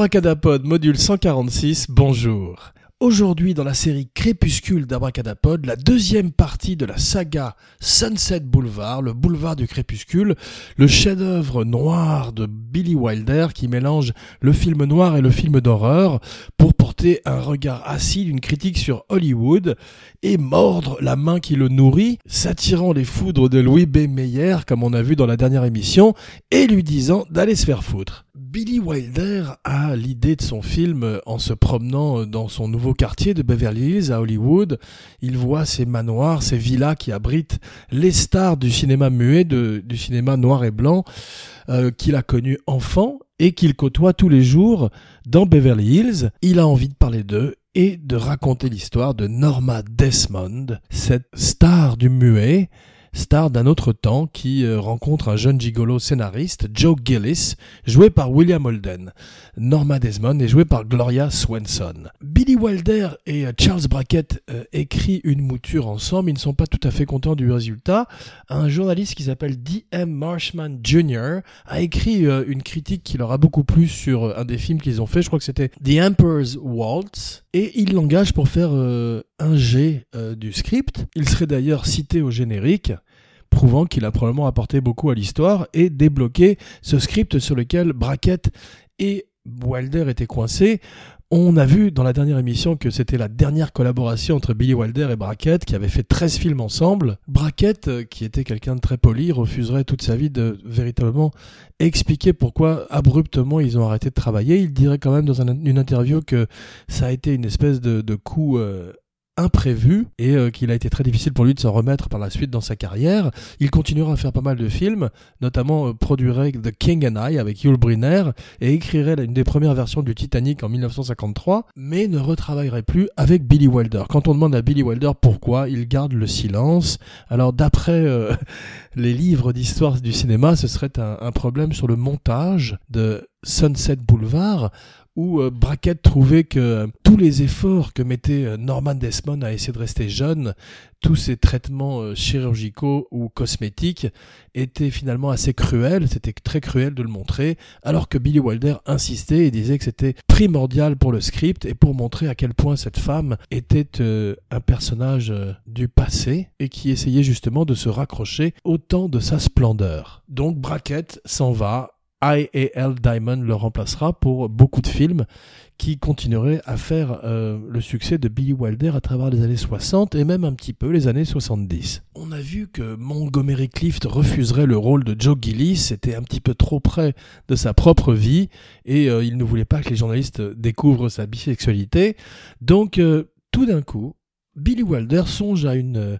Abracadapod, module 146, bonjour. Aujourd'hui, dans la série Crépuscule d'Abracadapod, la deuxième partie de la saga Sunset Boulevard, le boulevard du crépuscule, le chef-d'œuvre noir de Billy Wilder qui mélange le film noir et le film d'horreur pour porter un regard acide, une critique sur Hollywood et mordre la main qui le nourrit, s'attirant les foudres de Louis B. Meyer, comme on a vu dans la dernière émission, et lui disant d'aller se faire foutre. Billy Wilder a l'idée de son film en se promenant dans son nouveau quartier de Beverly Hills à Hollywood. Il voit ces manoirs, ces villas qui abritent les stars du cinéma muet, du cinéma noir et blanc euh, qu'il a connu enfant et qu'il côtoie tous les jours dans Beverly Hills. Il a envie de parler d'eux et de raconter l'histoire de Norma Desmond, cette star du muet star d'un autre temps qui euh, rencontre un jeune gigolo scénariste, Joe Gillis, joué par William Holden. Norma Desmond est jouée par Gloria Swanson. Billy Wilder et euh, Charles Brackett euh, écrivent une mouture ensemble, ils ne sont pas tout à fait contents du résultat. Un journaliste qui s'appelle D.M. Marshman Jr. a écrit une critique qui leur a beaucoup plu sur un des films qu'ils ont fait, je crois que c'était The Emperor's Waltz, et il l'engage pour faire un G du script. Il serait d'ailleurs cité au générique prouvant qu'il a probablement apporté beaucoup à l'histoire et débloqué ce script sur lequel Brackett et Wilder étaient coincés. On a vu dans la dernière émission que c'était la dernière collaboration entre Billy Wilder et Brackett qui avait fait 13 films ensemble. Brackett, euh, qui était quelqu'un de très poli, refuserait toute sa vie de véritablement expliquer pourquoi abruptement ils ont arrêté de travailler. Il dirait quand même dans une interview que ça a été une espèce de, coup euh, imprévu et euh, qu'il a été très difficile pour lui de s'en remettre par la suite dans sa carrière. Il continuera à faire pas mal de films, notamment euh, produirait The King and I avec Yul Brynner et écrirait une des premières versions du Titanic en 1953, mais ne retravaillerait plus avec Billy Wilder. Quand on demande à Billy Wilder pourquoi, il garde le silence. Alors d'après euh, les livres d'histoire du cinéma, ce serait un, un problème sur le montage de Sunset Boulevard où euh, Brackett trouvait que euh, tous les efforts que mettait euh, Norman Desmond à essayer de rester jeune, tous ces traitements chirurgicaux ou cosmétiques étaient finalement assez cruels, c'était très cruel de le montrer, alors que Billy Wilder insistait et disait que c'était primordial pour le script et pour montrer à quel point cette femme était un personnage du passé et qui essayait justement de se raccrocher au temps de sa splendeur. Donc Brackett s'en va IAL Diamond le remplacera pour beaucoup de films qui continueraient à faire euh, le succès de Billy Wilder à travers les années 60 et même un petit peu les années 70. On a vu que Montgomery Clift refuserait le rôle de Joe Gillis, c'était un petit peu trop près de sa propre vie et euh, il ne voulait pas que les journalistes découvrent sa bisexualité. Donc euh, tout d'un coup, Billy Wilder songe à une euh,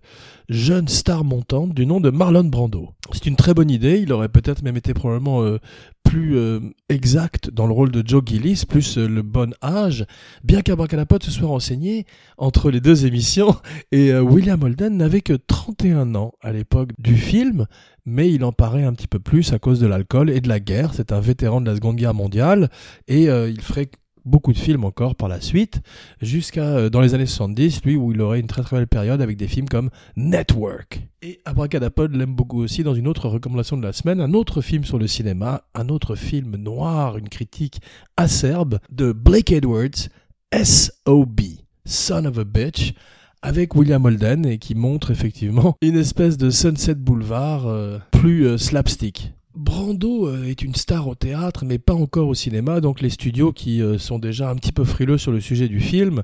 jeune star montante du nom de Marlon Brando. C'est une très bonne idée, il aurait peut-être même été probablement euh, plus euh, exact dans le rôle de Joe Gillis, plus le bon âge, bien qu'Abracadapote se soit renseigné entre les deux émissions, et William Holden n'avait que 31 ans à l'époque du film, mais il en paraît un petit peu plus à cause de l'alcool et de la guerre, c'est un vétéran de la Seconde Guerre mondiale, et il ferait beaucoup de films encore par la suite, jusqu'à euh, dans les années 70, lui, où il aurait une très très belle période avec des films comme Network. Et Abracadapod l'aime beaucoup aussi dans une autre recommandation de la semaine, un autre film sur le cinéma, un autre film noir, une critique acerbe de Blake Edwards, S.O.B., Son of a Bitch, avec William Holden et qui montre effectivement une espèce de Sunset Boulevard euh, plus euh, slapstick. Brando euh, est une star au théâtre, mais pas encore au cinéma, donc les studios qui euh, sont déjà un petit peu frileux sur le sujet du film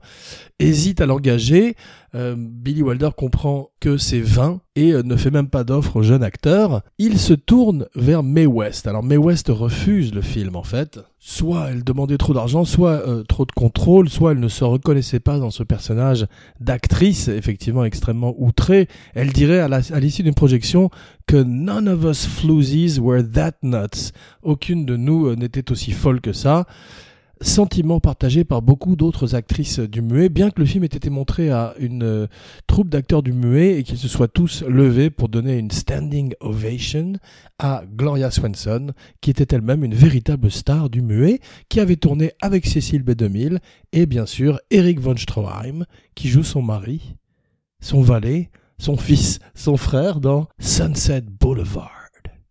hésitent à l'engager. Euh, Billy Wilder comprend que c'est vain et euh, ne fait même pas d'offre au jeune acteur. Il se tourne vers Mae West. Alors Mae West refuse le film en fait. Soit elle demandait trop d'argent, soit euh, trop de contrôle, soit elle ne se reconnaissait pas dans ce personnage d'actrice effectivement extrêmement outrée. Elle dirait à l'issue d'une projection que none of us floozies were that nuts. Aucune de nous n'était aussi folle que ça sentiment partagé par beaucoup d'autres actrices du muet, bien que le film ait été montré à une euh, troupe d'acteurs du muet et qu'ils se soient tous levés pour donner une standing ovation à Gloria Swanson, qui était elle-même une véritable star du muet, qui avait tourné avec Cécile B2000 et bien sûr Eric von Stroheim, qui joue son mari, son valet, son fils, son frère dans Sunset Boulevard.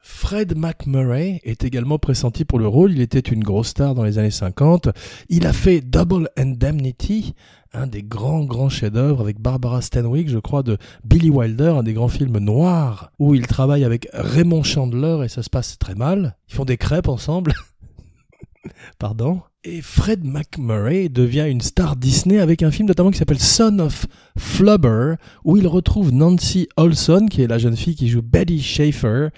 Fred McMurray est également pressenti pour le rôle. Il était une grosse star dans les années 50. Il a fait Double Indemnity, un des grands, grands chefs-d'œuvre avec Barbara Stanwyck, je crois, de Billy Wilder, un des grands films noirs où il travaille avec Raymond Chandler et ça se passe très mal. Ils font des crêpes ensemble. Pardon. Et Fred McMurray devient une star Disney avec un film notamment qui s'appelle Son of Flubber, où il retrouve Nancy Olson, qui est la jeune fille qui joue Betty Schaefer,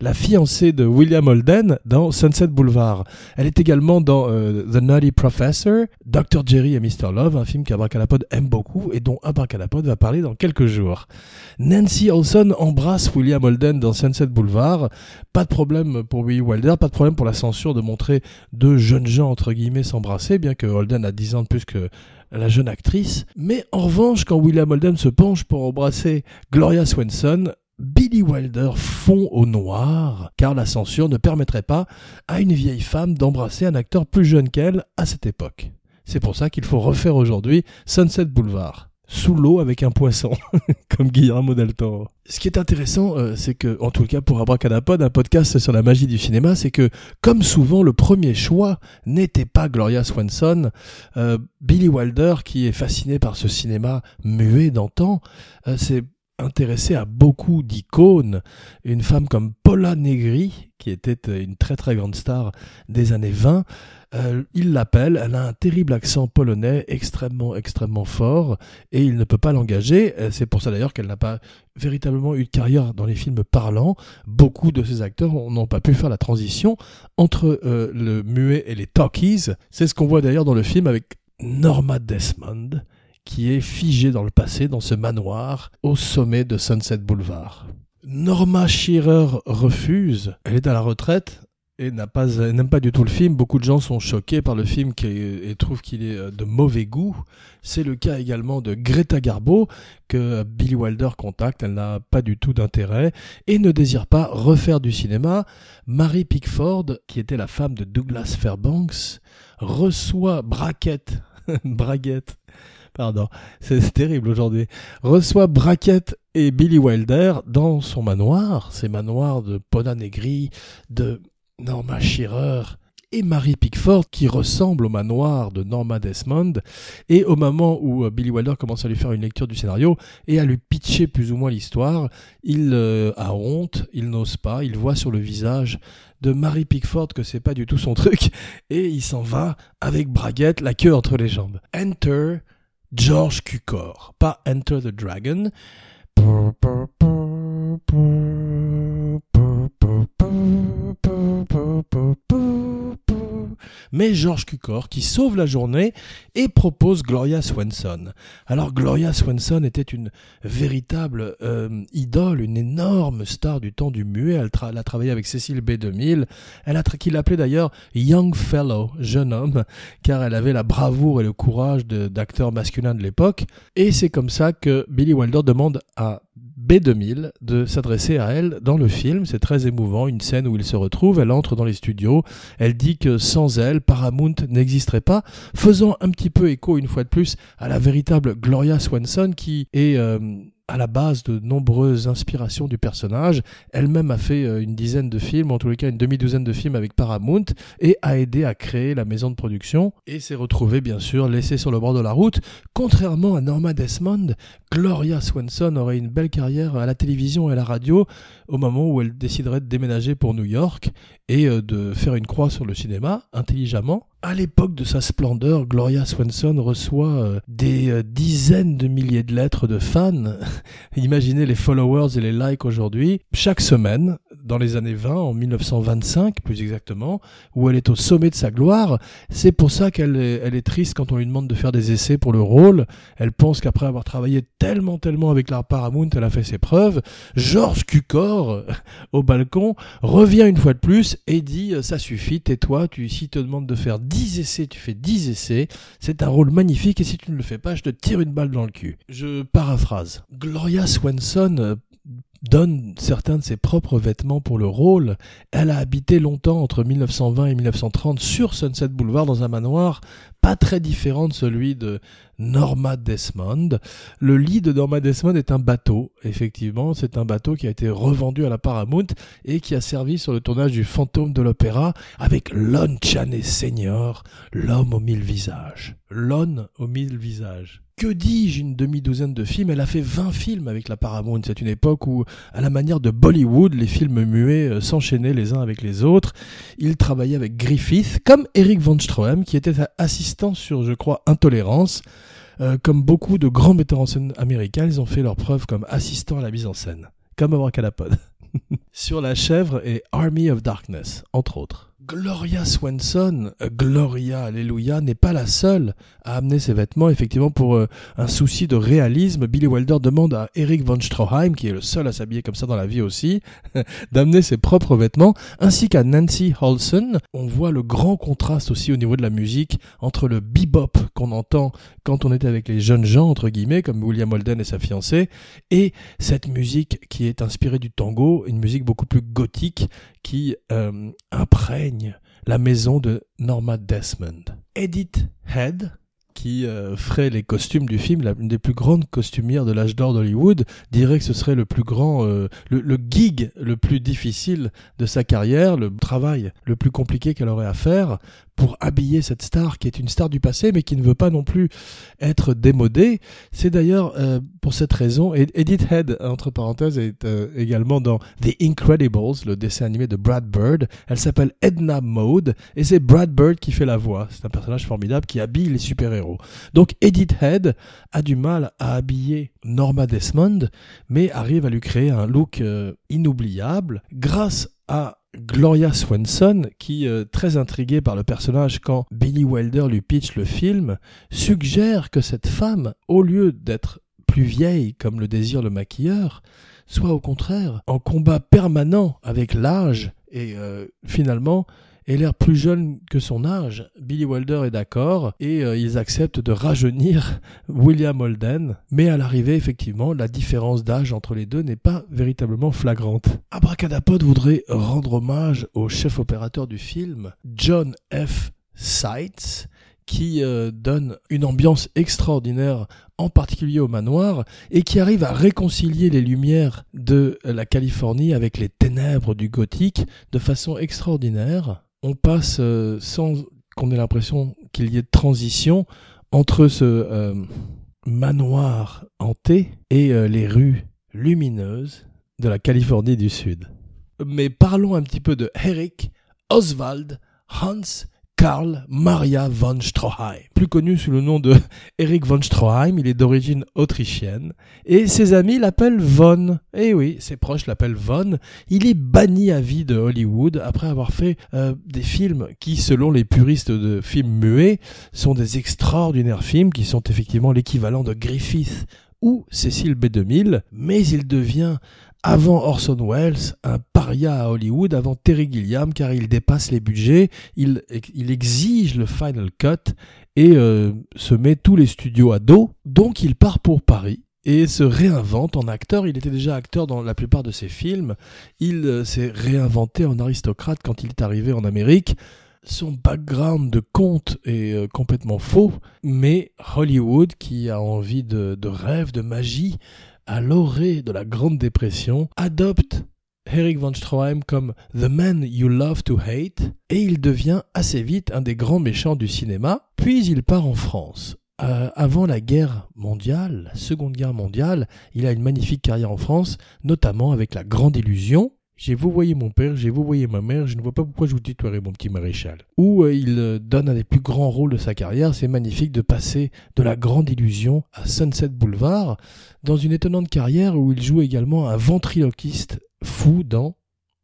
la fiancée de William Holden dans Sunset Boulevard. Elle est également dans euh, The Nutty Professor, Dr. Jerry et Mr. Love, un film qu'Abracadapod aime beaucoup et dont Abracadapod va parler dans quelques jours. Nancy Olson embrasse William Holden dans Sunset Boulevard. Pas de problème pour Willie Wilder, pas de problème pour la censure de montrer deux jeunes gens entre guillemets s'embrasser, bien que Holden a 10 ans de plus que la jeune actrice. Mais en revanche, quand William Holden se penche pour embrasser Gloria Swanson, Billy Wilder fond au noir, car la censure ne permettrait pas à une vieille femme d'embrasser un acteur plus jeune qu'elle à cette époque. C'est pour ça qu'il faut refaire aujourd'hui Sunset Boulevard. Sous l'eau avec un poisson, comme Guillermo del Toro. Ce qui est intéressant, euh, c'est que, en tout cas pour Abracadapod, un podcast sur la magie du cinéma, c'est que, comme souvent, le premier choix n'était pas Gloria Swanson. Euh, Billy Wilder, qui est fasciné par ce cinéma muet d'antan, euh, c'est intéressé à beaucoup d'icônes. Une femme comme Paula Negri, qui était une très très grande star des années 20, euh, il l'appelle, elle a un terrible accent polonais extrêmement extrêmement fort et il ne peut pas l'engager. Euh, c'est pour ça d'ailleurs qu'elle n'a pas véritablement eu de carrière dans les films parlants. Beaucoup de ces acteurs n'ont pas pu faire la transition entre euh, le muet et les talkies. C'est ce qu'on voit d'ailleurs dans le film avec Norma Desmond qui est figé dans le passé, dans ce manoir, au sommet de Sunset Boulevard. Norma Shearer refuse. Elle est à la retraite et n'a pas n'aime pas du tout le film. Beaucoup de gens sont choqués par le film et trouvent qu'il est euh, de mauvais goût. C'est le cas également de Greta Garbo que Billy Wilder contacte. Elle n'a pas du tout d'intérêt et ne désire pas refaire du cinéma. Mary Pickford, qui était la femme de Douglas Fairbanks, reçoit Brackett, Braguette pardon, c'est terrible aujourd'hui, reçoit Brackett et Billy Wilder dans son manoir, ces manoirs de Pona Negri, de Norma Shearer et Mary Pickford qui ressemble au manoir de Norma Desmond. Et au moment où euh, Billy Wilder commence à lui faire une lecture du scénario et à lui pitcher plus ou moins l'histoire, il euh, a honte, il n'ose pas, il voit sur le visage de Mary Pickford que c'est pas du tout son truc et il s'en va avec Braguette, la queue entre les jambes. Enter George Cukor, pas Enter the Dragon. Mais George Cukor qui sauve la journée et propose Gloria Swanson. Alors Gloria Swanson était une véritable euh, idole, une énorme star du temps du muet. Elle, a travaillé avec Cécile B2000, elle a qu'il appelait d'ailleurs Young Fellow, jeune homme, car elle avait la bravoure et le courage d'acteur masculin de l'époque. Et c'est comme ça que Billy Wilder demande à B2000 de s'adresser à elle dans le film. C'est très émouvant, une scène où il se retrouve, elle entre dans les studios, elle dit que sans elle, Paramount n'existerait pas, faisant un petit peu écho une fois de plus à la véritable Gloria Swanson qui est... Euh, à la base de nombreuses inspirations du personnage. Elle-même a fait euh, une dizaine de films, en tous les cas une demi-douzaine de films avec Paramount, et a aidé à créer la maison de production, et s'est retrouvée bien sûr laissée sur le bord de la route. Contrairement à Norma Desmond, Gloria Swanson aurait une belle carrière à la télévision et à la radio au moment où elle déciderait de déménager pour New York et euh, de faire une croix sur le cinéma intelligemment à l'époque de sa splendeur, Gloria Swanson reçoit euh, des euh, dizaines de milliers de lettres de fans. Imaginez les followers et les likes aujourd'hui. Chaque semaine, dans les années 20, en 1925 plus exactement, où elle est au sommet de sa gloire. C'est pour ça qu'elle est, triste quand on lui demande de faire des essais pour le rôle. Elle pense qu'après avoir travaillé tellement, tellement avec la Paramount, elle a fait ses preuves. Georges Cucor, au balcon, revient une fois de plus et dit « ça suffit, tais-toi, tu, si te demande de faire 10 essais, tu fais 10 essais. C'est un rôle magnifique et si tu ne le fais pas, je te tire une balle dans le cul. Je paraphrase. Gloria Swanson donne certains de ses propres vêtements pour le rôle. Elle a habité longtemps entre 1920 et 1930 sur Sunset Boulevard dans un manoir pas très différent de celui de Norma Desmond. Le lit de Norma Desmond est un bateau, effectivement, c'est un bateau qui a été revendu à la Paramount et qui a servi sur le tournage du Fantôme de l'Opéra avec Lon Chaney Senior, l'homme aux mille visages. Lon aux mille visages. Que dis-je, une demi-douzaine de films Elle a fait 20 films avec la Paramount. C'est une époque où, à la manière de Bollywood, les films muets euh, s'enchaînaient les uns avec les autres. Il travaillait avec Griffith, comme Eric Von Stroheim, qui était assistant sur, je crois, Intolérance. Euh, comme beaucoup de grands metteurs en scène américains, ils ont fait leur preuve comme assistant à la mise en scène. Comme Abracadapod. sur La Chèvre et Army of Darkness, entre autres. Gloria Swanson, euh, Gloria, alléluia, n'est pas la seule à amener ses vêtements. Effectivement, pour euh, un souci de réalisme, Billy Wilder demande à Eric von Stroheim, qui est le seul à s'habiller comme ça dans la vie aussi, d'amener ses propres vêtements, ainsi qu'à Nancy Holson. On voit le grand contraste aussi au niveau de la musique entre le bebop qu'on entend quand on était avec les jeunes gens, entre guillemets, comme William Holden et sa fiancée, et cette musique qui est inspirée du tango, une musique beaucoup plus gothique qui euh, imprègne la maison de Norma Desmond. Edith Head, qui euh, ferait les costumes du film, l'une des plus grandes costumières de l'âge d'or d'Hollywood, dirait que ce serait le plus grand, euh, le, gig le plus difficile de sa carrière, le travail le plus compliqué qu'elle aurait à faire pour habiller cette star qui est une star du passé mais qui ne veut pas non plus être démodée. C'est d'ailleurs euh, pour cette raison, Edith Head, entre parenthèses, est également dans The Incredibles, le dessin animé de Brad Bird. Elle s'appelle Edna Mode et c'est Brad Bird qui fait la voix. C'est un personnage formidable qui habille les super-héros. Donc Edith Head a du mal à habiller Norma Desmond mais arrive à lui créer un look euh, inoubliable grâce à Gloria Swanson, qui, euh, très intriguée par le personnage quand Billy Wilder lui pitch le film, suggère que cette femme, au lieu d'être plus vieille comme le désire le maquilleur, soit au contraire en combat permanent avec l'âge et euh, finalement et l'air plus jeune que son âge. Billy Wilder est d'accord et euh, ils acceptent de rajeunir William Holden, mais à l'arrivée, effectivement, la différence d'âge entre les deux n'est pas véritablement flagrante. Abracadapod voudrait rendre hommage au chef opérateur du film, John F. Seitz, qui euh, donne une ambiance extraordinaire, en particulier au manoir, et qui arrive à réconcilier les lumières de la Californie avec les ténèbres du gothique de façon extraordinaire on passe euh, sans qu'on ait l'impression qu'il y ait de transition entre ce euh, manoir hanté et euh, les rues lumineuses de la Californie du Sud. Mais parlons un petit peu de Eric Oswald Hans Karl Maria von Stroheim, plus connu sous le nom de Erich von Stroheim, il est d'origine autrichienne, et ses amis l'appellent Von. Eh oui, ses proches l'appellent Von. Il est banni à vie de Hollywood après avoir fait euh, des films qui, selon les puristes de films muets, sont des extraordinaires films qui sont effectivement l'équivalent de Griffith ou Cécile B2000, mais il devient avant Orson Welles, un paria à Hollywood, avant Terry Gilliam, car il dépasse les budgets, il, exige le final cut et euh, se met tous les studios à dos. Donc il part pour Paris et se réinvente en acteur. Il était déjà acteur dans la plupart de ses films. Il euh, s'est réinventé en aristocrate quand il est arrivé en Amérique. Son background de conte est euh, complètement faux, mais Hollywood, qui a envie de, de rêve, de magie, à l'orée de la Grande Dépression, adopte Eric von Stroheim comme The Man You Love to Hate, et il devient assez vite un des grands méchants du cinéma, puis il part en France. Euh, avant la guerre mondiale, la seconde guerre mondiale, il a une magnifique carrière en France, notamment avec La Grande Illusion, j'ai vous voyez mon père, j'ai vous voyez ma mère, je ne vois pas pourquoi je vous tutoierai mon petit maréchal. Où euh, il euh, donne un des plus grands rôles de sa carrière, c'est magnifique de passer de la grande illusion à Sunset Boulevard, dans une étonnante carrière où il joue également un ventriloquiste fou dans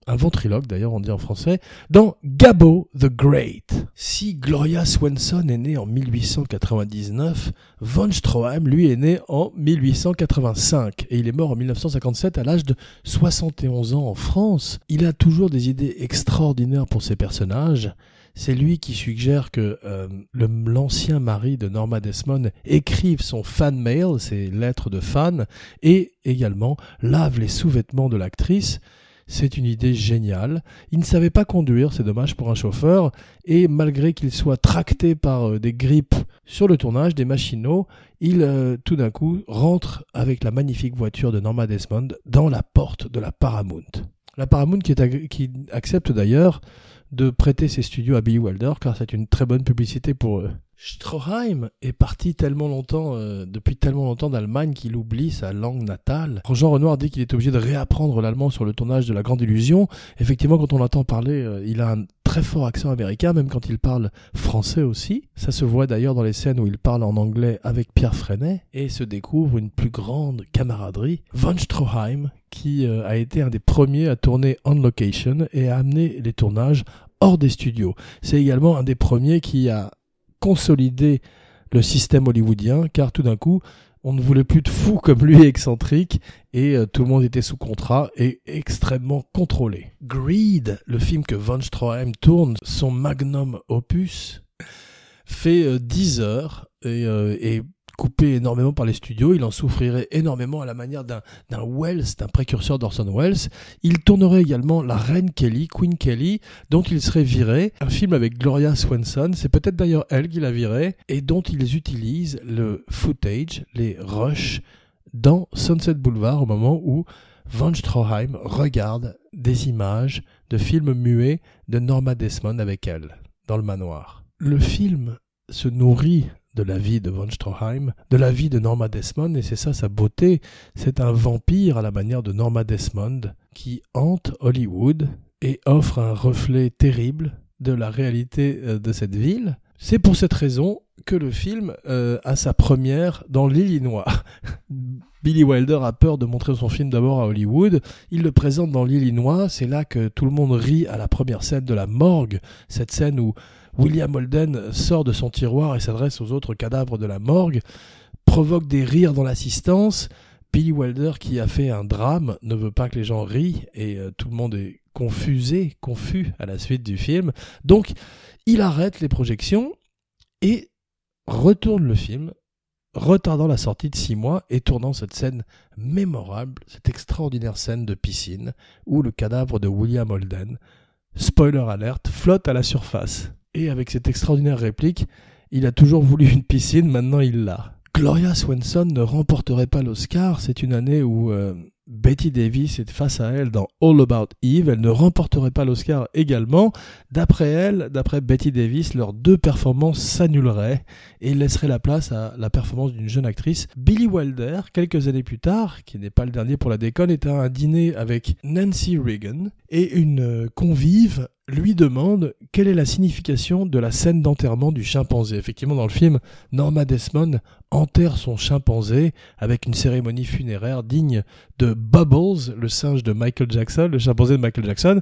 un ventriloque d'ailleurs on dit en français, dans Gabo the Great. Si Gloria Swanson est née en 1899, Von Stroheim lui est né en 1885 et il est mort en 1957 à l'âge de 71 ans en France. Il a toujours des idées extraordinaires pour ses personnages. C'est lui qui suggère que euh, l'ancien mari de Norma Desmond écrive son fan mail, ses lettres de fan, et également lave les sous-vêtements de l'actrice. C'est une idée géniale. Il ne savait pas conduire, c'est dommage pour un chauffeur, et malgré qu'il soit tracté par euh, des grippes sur le tournage, des machinaux, il euh, tout d'un coup rentre avec la magnifique voiture de Norma Desmond dans la porte de la Paramount. La Paramount qui, qui accepte d'ailleurs de prêter ses studios à Billy Wilder car c'est une très bonne publicité pour eux. Stroheim est parti tellement longtemps, euh, depuis tellement longtemps d'Allemagne qu'il oublie sa langue natale. Jean Renoir dit qu'il est obligé de réapprendre l'allemand sur le tournage de La Grande Illusion. Effectivement, quand on l'entend parler, euh, il a un très fort accent américain, même quand il parle français aussi. Ça se voit d'ailleurs dans les scènes où il parle en anglais avec Pierre Freinet et se découvre une plus grande camaraderie. Von Stroheim, qui euh, a été un des premiers à tourner on location et a amené les tournages hors des studios. C'est également un des premiers qui a consolidé le système hollywoodien, car tout d'un coup, on ne voulait plus de fous comme lui excentrique, et euh, tout le monde était sous contrat et extrêmement contrôlé. Greed, le film que Von Stroheim tourne, son magnum opus, fait 10 euh, heures et, euh, et coupé énormément par les studios, il en souffrirait énormément à la manière d'un Wells, d'un précurseur d'Orson Welles. Il tournerait également La Reine Kelly, Queen Kelly, dont il serait viré, un film avec Gloria Swanson, c'est peut-être d'ailleurs elle qui l'a viré, et dont ils utilisent le footage, les rushs, dans Sunset Boulevard au moment où Von Stroheim regarde des images de films muets de Norma Desmond avec elle, dans le manoir. Le film se nourrit de la vie de von Stroheim, de la vie de Norma Desmond, et c'est ça sa beauté. C'est un vampire à la manière de Norma Desmond qui hante Hollywood et offre un reflet terrible de la réalité euh, de cette ville. C'est pour cette raison que le film euh, a sa première dans l'Illinois. Billy Wilder a peur de montrer son film d'abord à Hollywood. Il le présente dans l'Illinois. C'est là que tout le monde rit à la première scène de la morgue. Cette scène où William Holden sort de son tiroir et s'adresse aux autres cadavres de la morgue, provoque des rires dans l'assistance. Billy Wilder, qui a fait un drame, ne veut pas que les gens rient et euh, tout le monde est confusé, confus à la suite du film. Donc, il arrête les projections et retourne le film, retardant la sortie de six mois et tournant cette scène mémorable, cette extraordinaire scène de piscine où le cadavre de William Holden, spoiler alerte, flotte à la surface. Et avec cette extraordinaire réplique, il a toujours voulu une piscine, maintenant il l'a. Gloria Swanson ne remporterait pas l'Oscar, c'est une année où euh, Betty Davis est face à elle dans All About Eve, elle ne remporterait pas l'Oscar également. D'après elle, d'après Betty Davis, leurs deux performances s'annuleraient et laisseraient la place à la performance d'une jeune actrice. Billy Wilder, quelques années plus tard, qui n'est pas le dernier pour la déconne, est à un dîner avec Nancy Reagan et une euh, convive lui demande quelle est la signification de la scène d'enterrement du chimpanzé. Effectivement, dans le film, Norma Desmond enterre son chimpanzé avec une cérémonie funéraire digne de Bubbles, le singe de Michael Jackson, le chimpanzé de Michael Jackson.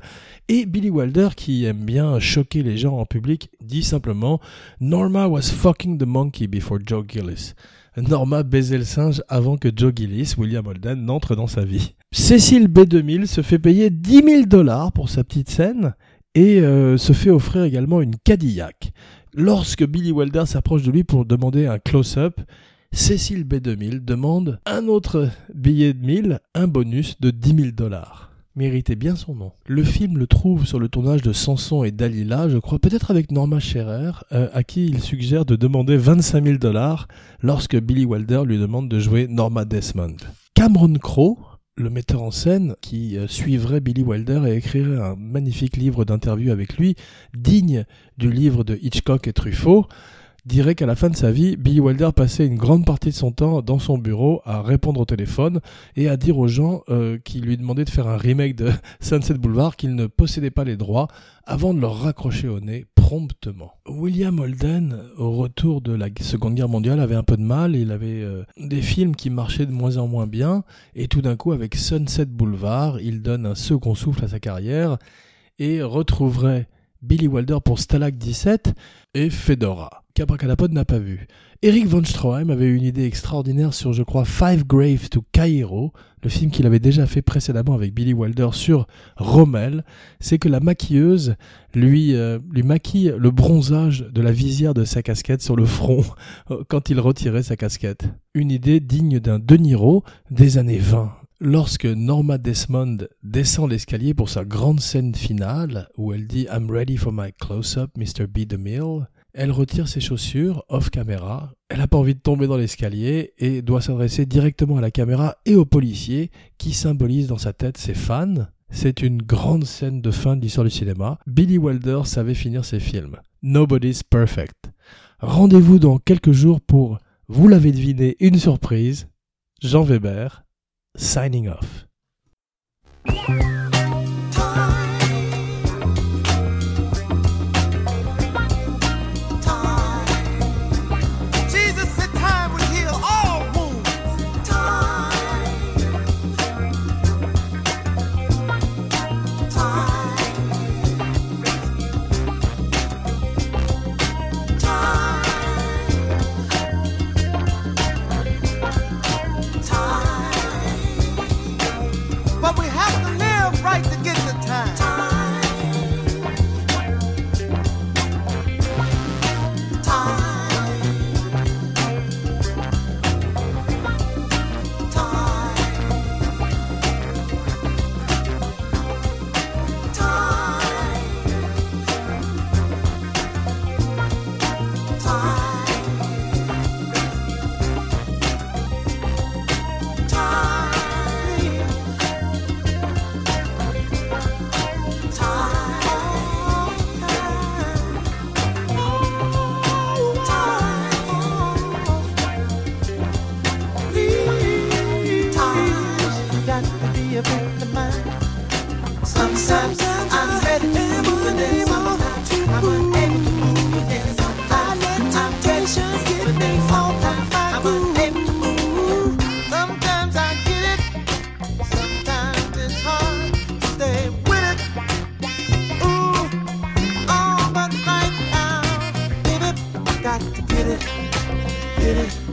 Et Billy Wilder, qui aime bien choquer les gens en public, dit simplement Norma was fucking the monkey before Joe Gillis. Norma baisait le singe avant que Joe Gillis, William Holden, n'entre dans sa vie. Cécile B2000 se fait payer 10 000 dollars pour sa petite scène et euh, se fait offrir également une Cadillac. Lorsque Billy Wilder s'approche de lui pour demander un close-up, Cécile B2000 demande un autre billet de 1000, un bonus de 10 000 dollars. Méritait bien son nom. Le film le trouve sur le tournage de Samson et Dalila, je crois peut-être avec Norma Scherer, euh, à qui il suggère de demander 25 000 dollars lorsque Billy Wilder lui demande de jouer Norma Desmond. Cameron Crowe, le metteur en scène qui euh, suivrait Billy Wilder et écrirait un magnifique livre d'interview avec lui, digne du livre de Hitchcock et Truffaut, dirait qu'à la fin de sa vie, Billy Wilder passait une grande partie de son temps dans son bureau à répondre au téléphone et à dire aux gens euh, qui lui demandaient de faire un remake de Sunset Boulevard qu'il ne possédait pas les droits avant de leur raccrocher au nez promptement. William Holden, au retour de la Seconde Guerre mondiale, avait un peu de mal. Il avait euh, des films qui marchaient de moins en moins bien et tout d'un coup, avec Sunset Boulevard, il donne un second souffle à sa carrière et retrouverait Billy Wilder pour Stalag 17 et Fedora. qu'Abracadapod n'a pas vu. Eric von Stroheim avait eu une idée extraordinaire sur, je crois, Five Graves to Cairo, le film qu'il avait déjà fait précédemment avec Billy Wilder sur Rommel. C'est que la maquilleuse lui, euh, lui maquille le bronzage de la visière de sa casquette sur le front quand il retirait sa casquette. Une idée digne d'un De Niro des années 20 lorsque Norma Desmond descend l'escalier pour sa grande scène finale, où elle dit I'm ready for my close-up, Mr. B. DeMille, elle retire ses chaussures off caméra. Elle n'a pas envie de tomber dans l'escalier et doit s'adresser directement à la caméra et aux policiers qui symbolisent dans sa tête ses fans. C'est une grande scène de fin de l'histoire du cinéma. Billy Wilder savait finir ses films. Nobody's perfect. Rendez-vous dans quelques jours pour, vous l'avez deviné, une surprise. Jean Weber, signing off. it, get it.